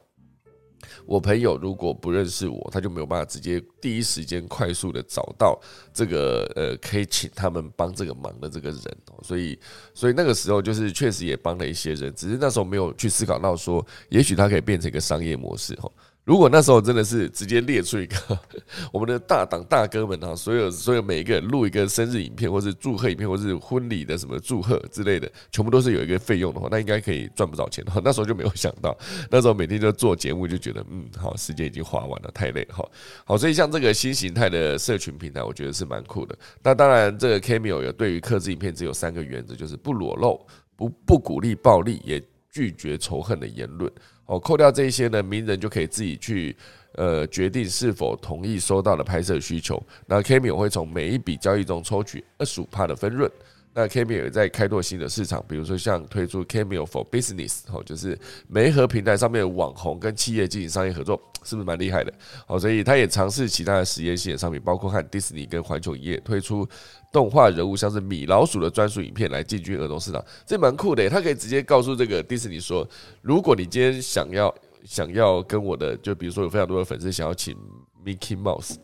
我朋友如果不认识我，他就没有办法直接第一时间快速的找到这个呃可以请他们帮这个忙的这个人，所以所以那个时候就是确实也帮了一些人，只是那时候没有去思考到说，也许他可以变成一个商业模式哈。如果那时候真的是直接列出一个 我们的大党大哥们啊，所有所有每一个人录一个生日影片，或是祝贺影片，或是婚礼的什么祝贺之类的，全部都是有一个费用的话，那应该可以赚不少钱哈。那时候就没有想到，那时候每天就做节目，就觉得嗯，好，时间已经花完了，太累哈。好，所以像这个新形态的社群平台，我觉得是蛮酷的。那当然，这个 Cameo 有对于克制影片只有三个原则，就是不裸露，不不鼓励暴力，也拒绝仇恨的言论。哦，扣掉这些呢，名人就可以自己去呃决定是否同意收到的拍摄需求。那 Kimi 我会从每一笔交易中抽取二十五帕的分润。那 Cameo 也在开拓新的市场，比如说像推出 Cameo for Business，哦，就是媒合平台上面的网红跟企业进行商业合作，是不是蛮厉害的？哦，所以他也尝试其他的实验性的商品，包括和迪士尼跟环球影业推出动画人物，像是米老鼠的专属影片来进军儿童市场，这蛮酷的。他可以直接告诉这个迪士尼说，如果你今天想要想要跟我的，就比如说有非常多的粉丝想要请 Mickey Mouse。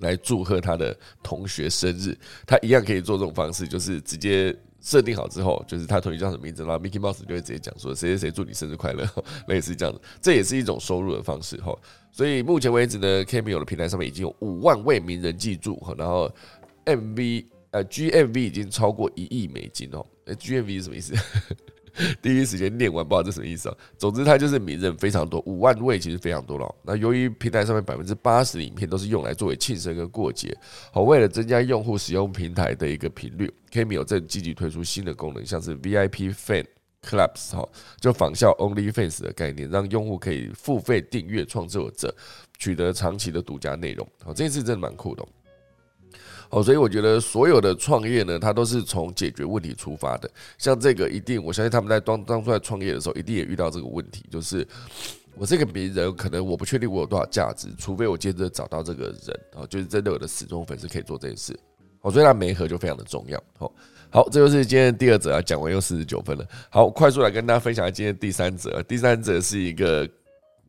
来祝贺他的同学生日，他一样可以做这种方式，就是直接设定好之后，就是他同学叫什么名字，然后 Mickey Mouse 就会直接讲说谁谁谁祝你生日快乐，类似这样子，这也是一种收入的方式哈。所以目前为止呢，Cameo 的平台上面已经有五万位名人记住，然后 MV 呃 GMV 已经超过一亿美金哦，GMV 是什么意思？第一时间念完，不知道这什么意思啊。总之，它就是名人非常多，五万位其实非常多了。那由于平台上面百分之八十的影片都是用来作为庆生跟过节，好，为了增加用户使用平台的一个频率，Kimi 有正积极推出新的功能，像是 VIP Fan Clubs 哈，就仿效 Only Fans 的概念，让用户可以付费订阅创作者，取得长期的独家内容。好，这次真的蛮酷的。哦，所以我觉得所有的创业呢，它都是从解决问题出发的。像这个，一定我相信他们在当当初在创业的时候，一定也遇到这个问题，就是我这个名人，可能我不确定我有多少价值，除非我接着找到这个人，哦，就是真的我的死忠粉丝可以做这件事。哦，所以它媒合就非常的重要。好，好，这就是今天的第二则啊，讲完又四十九分了。好，快速来跟大家分享今天第三则，第三则是一个。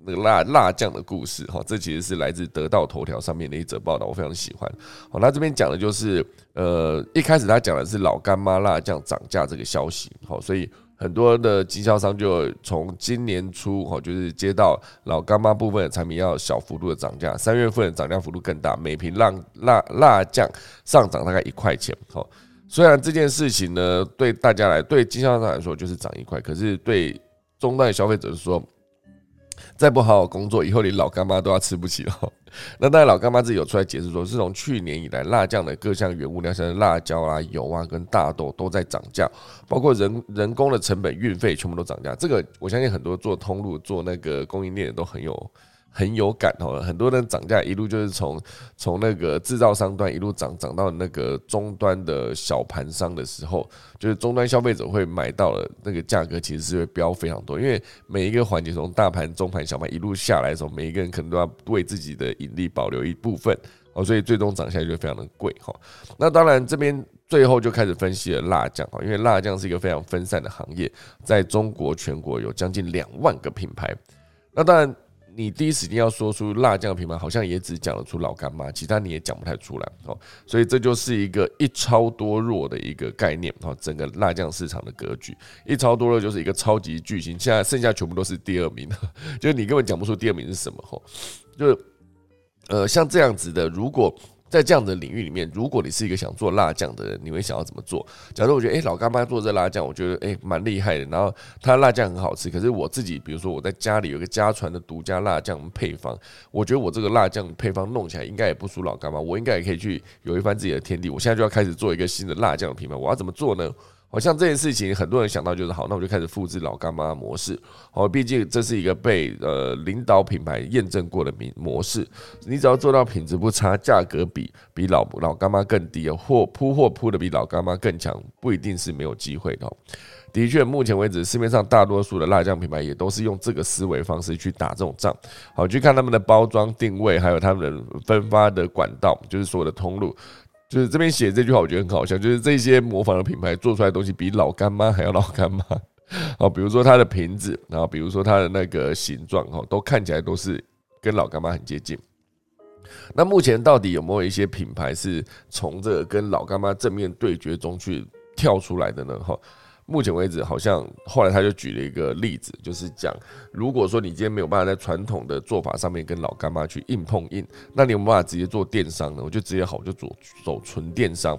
那个辣辣酱的故事哈，这其实是来自得到头条上面的一则报道，我非常喜欢。好，那这边讲的就是，呃，一开始他讲的是老干妈辣酱涨价这个消息，好，所以很多的经销商就从今年初哈，就是接到老干妈部分的产品要小幅度的涨价，三月份涨价幅度更大，每瓶辣辣辣酱上涨大概一块钱。好，虽然这件事情呢，对大家来，对经销商来说就是涨一块，可是对终端消费者说。再不好好工作，以后连老干妈都要吃不起了。那当然，老干妈自己有出来解释说，是从去年以来，辣酱的各项原物料，像辣椒啊、油啊、跟大豆都在涨价，包括人人工的成本、运费全部都涨价。这个我相信很多做通路、做那个供应链的都很有。很有感哦，很多人涨价一路就是从从那个制造商端一路涨涨到那个终端的小盘商的时候，就是终端消费者会买到了那个价格其实是会飙非常多，因为每一个环节从大盘、中盘、小盘一路下来的时候，每一个人可能都要为自己的盈利保留一部分哦，所以最终涨下来就非常的贵哈。那当然这边最后就开始分析了辣酱哈，因为辣酱是一个非常分散的行业，在中国全国有将近两万个品牌，那当然。你第一时间要说出辣酱品牌，好像也只讲得出老干妈，其他你也讲不太出来哦。所以这就是一个一超多弱的一个概念哦。整个辣酱市场的格局，一超多弱就是一个超级巨星，现在剩下全部都是第二名，就是你根本讲不出第二名是什么哦。就是呃，像这样子的，如果在这样的领域里面，如果你是一个想做辣酱的人，你会想要怎么做？假如我觉得，哎，老干妈做这辣酱，我觉得，哎，蛮厉害的。然后它辣酱很好吃，可是我自己，比如说我在家里有一个家传的独家辣酱配方，我觉得我这个辣酱配方弄起来应该也不输老干妈，我应该也可以去有一番自己的天地。我现在就要开始做一个新的辣酱的品牌，我要怎么做呢？好像这件事情，很多人想到就是好，那我就开始复制老干妈模式。好，毕竟这是一个被呃领导品牌验证过的模模式。你只要做到品质不差，价格比比老老干妈更低，或铺货铺的比老干妈更强，不一定是没有机会的。的确，目前为止市面上大多数的辣酱品牌也都是用这个思维方式去打这种仗。好，去看他们的包装定位，还有他们的分发的管道，就是所有的通路。就是这边写这句话，我觉得很好笑。就是这些模仿的品牌做出来的东西比老干妈还要老干妈。好，比如说它的瓶子，然后比如说它的那个形状，哈，都看起来都是跟老干妈很接近。那目前到底有没有一些品牌是从这个跟老干妈正面对决中去跳出来的呢？哈。目前为止，好像后来他就举了一个例子，就是讲，如果说你今天没有办法在传统的做法上面跟老干妈去硬碰硬，那你有办法直接做电商呢？我就直接好就走走纯电商。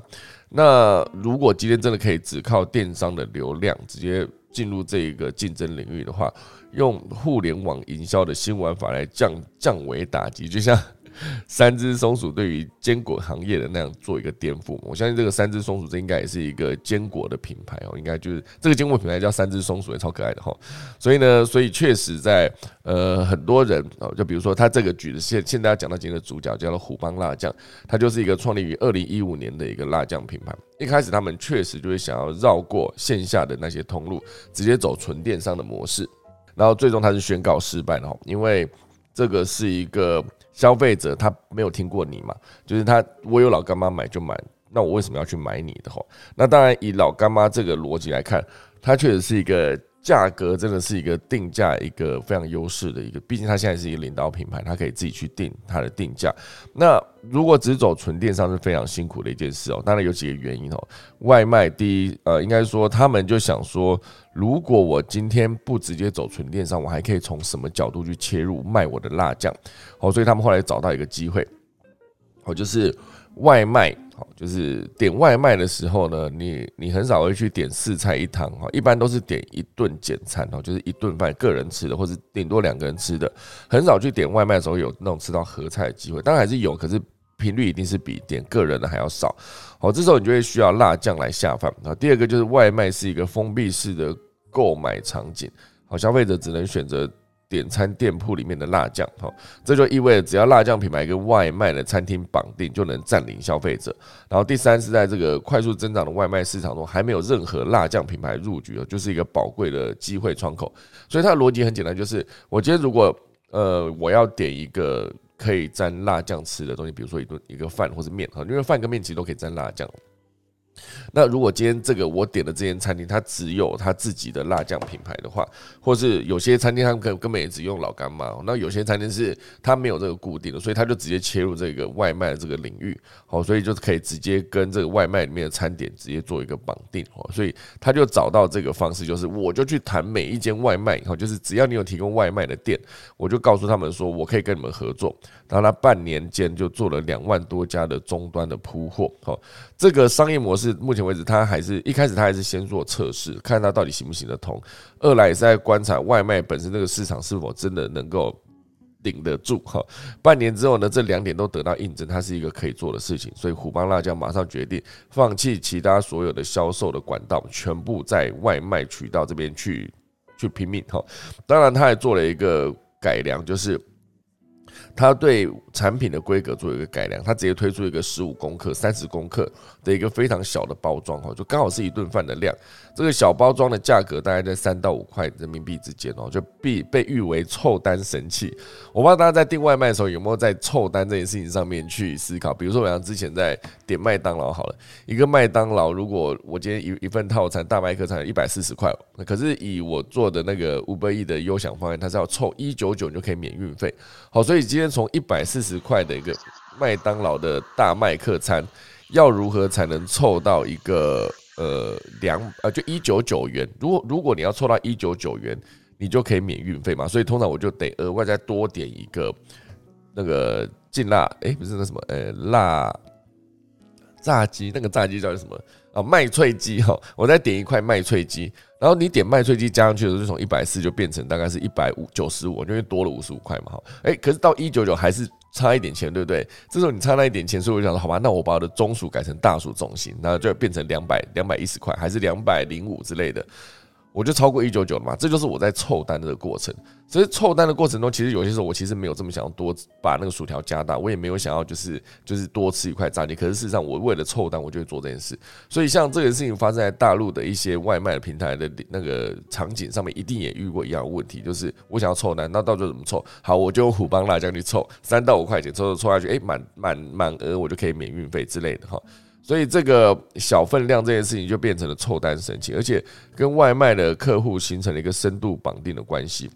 那如果今天真的可以只靠电商的流量直接进入这一个竞争领域的话，用互联网营销的新玩法来降降维打击，就像。三只松鼠对于坚果行业的那样做一个颠覆，我相信这个三只松鼠这应该也是一个坚果的品牌哦，应该就是这个坚果品牌叫三只松鼠也超可爱的哈，所以呢，所以确实在呃很多人哦，就比如说他这个举的现现在要讲到今天的主角叫做虎邦辣酱，它就是一个创立于二零一五年的一个辣酱品牌，一开始他们确实就是想要绕过线下的那些通路，直接走纯电商的模式，然后最终他是宣告失败的哈，因为这个是一个。消费者他没有听过你嘛？就是他，我有老干妈买就买，那我为什么要去买你的哈？那当然，以老干妈这个逻辑来看，它确实是一个。价格真的是一个定价一个非常优势的一个，毕竟它现在是一个领导品牌，它可以自己去定它的定价。那如果只走纯电商是非常辛苦的一件事哦。当然有几个原因哦。外卖第一，呃，应该说他们就想说，如果我今天不直接走纯电商，我还可以从什么角度去切入卖我的辣酱？哦，所以他们后来找到一个机会，哦，就是外卖。就是点外卖的时候呢，你你很少会去点四菜一汤哈，一般都是点一顿简餐哈，就是一顿饭个人吃的，或者顶多两个人吃的，很少去点外卖的时候有那种吃到合菜的机会，当然还是有，可是频率一定是比点个人的还要少。好，这时候你就会需要辣酱来下饭啊。第二个就是外卖是一个封闭式的购买场景，好，消费者只能选择。点餐店铺里面的辣酱，哈，这就意味着只要辣酱品牌跟外卖的餐厅绑定，就能占领消费者。然后第三是在这个快速增长的外卖市场中，还没有任何辣酱品牌入局，就是一个宝贵的机会窗口。所以它的逻辑很简单，就是我今天如果呃我要点一个可以沾辣酱吃的东西，比如说一顿一个饭或者面，哈，因为饭跟面其实都可以沾辣酱。那如果今天这个我点的这间餐厅，它只有它自己的辣酱品牌的话，或是有些餐厅他们根根本也只用老干妈，那有些餐厅是它没有这个固定的，所以他就直接切入这个外卖的这个领域，好，所以就可以直接跟这个外卖里面的餐点直接做一个绑定，哦，所以他就找到这个方式，就是我就去谈每一间外卖，好，就是只要你有提供外卖的店，我就告诉他们说我可以跟你们合作，然后他半年间就做了两万多家的终端的铺货，好，这个商业模式。目前为止，他还是一开始他还是先做测试，看他到底行不行得通。二来也是在观察外卖本身这个市场是否真的能够顶得住。哈，半年之后呢，这两点都得到印证，它是一个可以做的事情。所以虎邦辣椒马上决定放弃其他所有的销售的管道，全部在外卖渠道这边去去拼命。哈，当然他还做了一个改良，就是。他对产品的规格做一个改良，他直接推出一个十五公克、三十公克的一个非常小的包装，哈，就刚好是一顿饭的量。这个小包装的价格大概在三到五块人民币之间哦，就被被誉为凑单神器。我不知道大家在订外卖的时候有没有在凑单这件事情上面去思考。比如说，我像之前在点麦当劳好了，一个麦当劳，如果我今天一一份套餐大麦克餐一百四十块，可是以我做的那个五百亿的优享方案，它是要凑一九九就可以免运费。好，所以今天先从一百四十块的一个麦当劳的大麦克餐，要如何才能凑到一个？呃，两呃就一九九元。如果如果你要凑到一九九元，你就可以免运费嘛。所以通常我就得额外再多点一个那个劲辣，哎，不是那什么，呃，辣炸鸡，那个炸鸡叫什么啊？麦脆鸡哈，我再点一块麦脆鸡，然后你点麦脆鸡加上去的时候，就从一百四就变成大概是一百五九十五，因为多了五十五块嘛哈。哎，可是到一九九还是差一点钱，对不对？这时候你差那一点钱，所以我就想说，好吧，那我把我的中数改成大数中心，那就变成两百两百一十块，还是两百零五之类的。我就超过一九九了嘛，这就是我在凑单的过程。所以凑单的过程中，其实有些时候我其实没有这么想要多把那个薯条加大，我也没有想要就是就是多吃一块炸鸡。可是事实上，我为了凑单，我就会做这件事。所以像这个事情发生在大陆的一些外卖平台的那个场景上面，一定也遇过一样的问题，就是我想要凑单，那到底怎么凑？好，我就用虎帮辣酱去凑，三到五块钱凑凑下去，哎，满满满额我就可以免运费之类的哈。所以这个小分量这件事情就变成了凑单神器，而且跟外卖的客户形成了一个深度绑定的关系。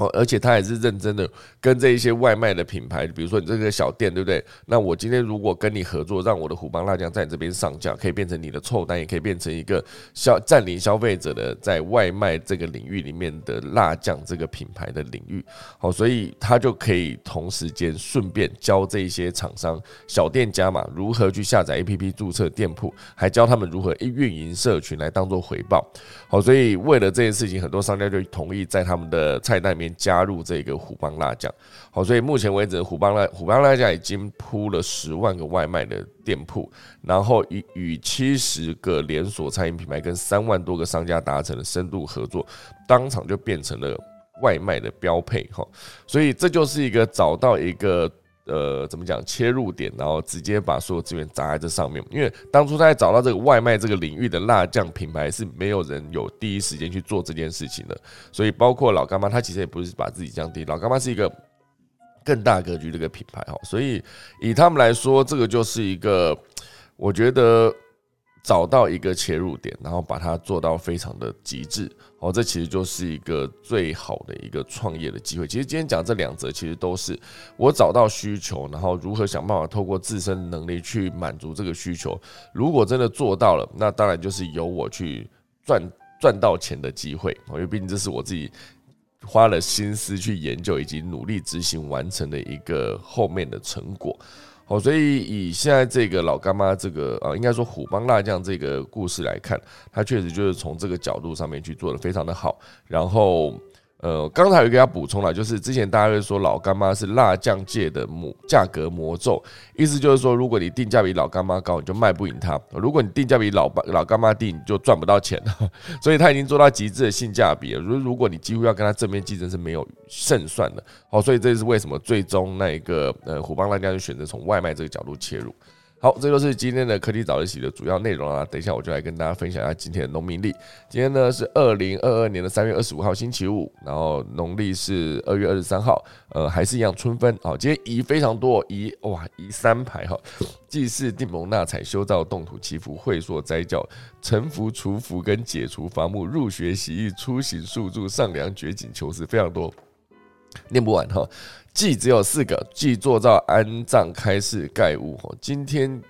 好，而且他也是认真的跟这一些外卖的品牌，比如说你这个小店，对不对？那我今天如果跟你合作，让我的虎邦辣酱在你这边上架，可以变成你的凑单，也可以变成一个消占领消费者的在外卖这个领域里面的辣酱这个品牌的领域。好，所以他就可以同时间顺便教这些厂商小店家嘛，如何去下载 APP 注册店铺，还教他们如何运营社群来当做回报。好，所以为了这件事情，很多商家就同意在他们的菜单里。面加入这个虎邦辣酱，好，所以目前为止，虎邦辣虎邦辣酱已经铺了十万个外卖的店铺，然后与与七十个连锁餐饮品牌跟三万多个商家达成了深度合作，当场就变成了外卖的标配哈，所以这就是一个找到一个。呃，怎么讲切入点，然后直接把所有资源砸在这上面。因为当初他在找到这个外卖这个领域的辣酱品牌，是没有人有第一时间去做这件事情的。所以，包括老干妈，他其实也不是把自己降低，老干妈是一个更大格局的一个品牌哈。所以，以他们来说，这个就是一个，我觉得。找到一个切入点，然后把它做到非常的极致，哦，这其实就是一个最好的一个创业的机会。其实今天讲这两则，其实都是我找到需求，然后如何想办法透过自身能力去满足这个需求。如果真的做到了，那当然就是由我去赚赚到钱的机会，因为毕竟这是我自己花了心思去研究以及努力执行完成的一个后面的成果。哦，所以以现在这个老干妈这个啊，应该说虎帮辣酱这个故事来看，它确实就是从这个角度上面去做的非常的好，然后。呃，刚才有一个要补充了，就是之前大家会说老干妈是辣酱界的魔价格魔咒，意思就是说，如果你定价比老干妈高，你就卖不赢它；如果你定价比老老干妈低，你就赚不到钱。所以它已经做到极致的性价比了。如如果你几乎要跟它正面竞争是没有胜算的。好，所以这是为什么最终那一个呃虎邦辣酱就选择从外卖这个角度切入。好，这就是今天的科技早自习的主要内容啊。等一下我就来跟大家分享一下今天的农民历。今天呢是二零二二年的三月二十五号星期五，然后农历是二月二十三号，呃，还是一样春分。好，今天宜非常多，宜哇宜三排哈，祭祀定蒙纳采修造动土祈福会所斋教臣服除福跟解除伐木入学习义出行宿住上梁掘井求事非常多，念不完哈。祭只有四个，祭做造安葬开市盖屋。今天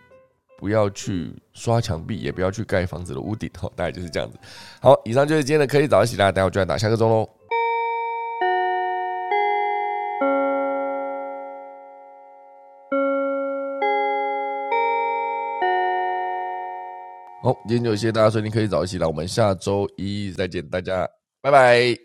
不要去刷墙壁，也不要去盖房子的屋顶。哈，大概就是这样子。好，以上就是今天的科技早起啦，待会就来打下个钟喽。好，今天就谢谢大家收听科技早起啦，我们下周一再见，大家拜拜。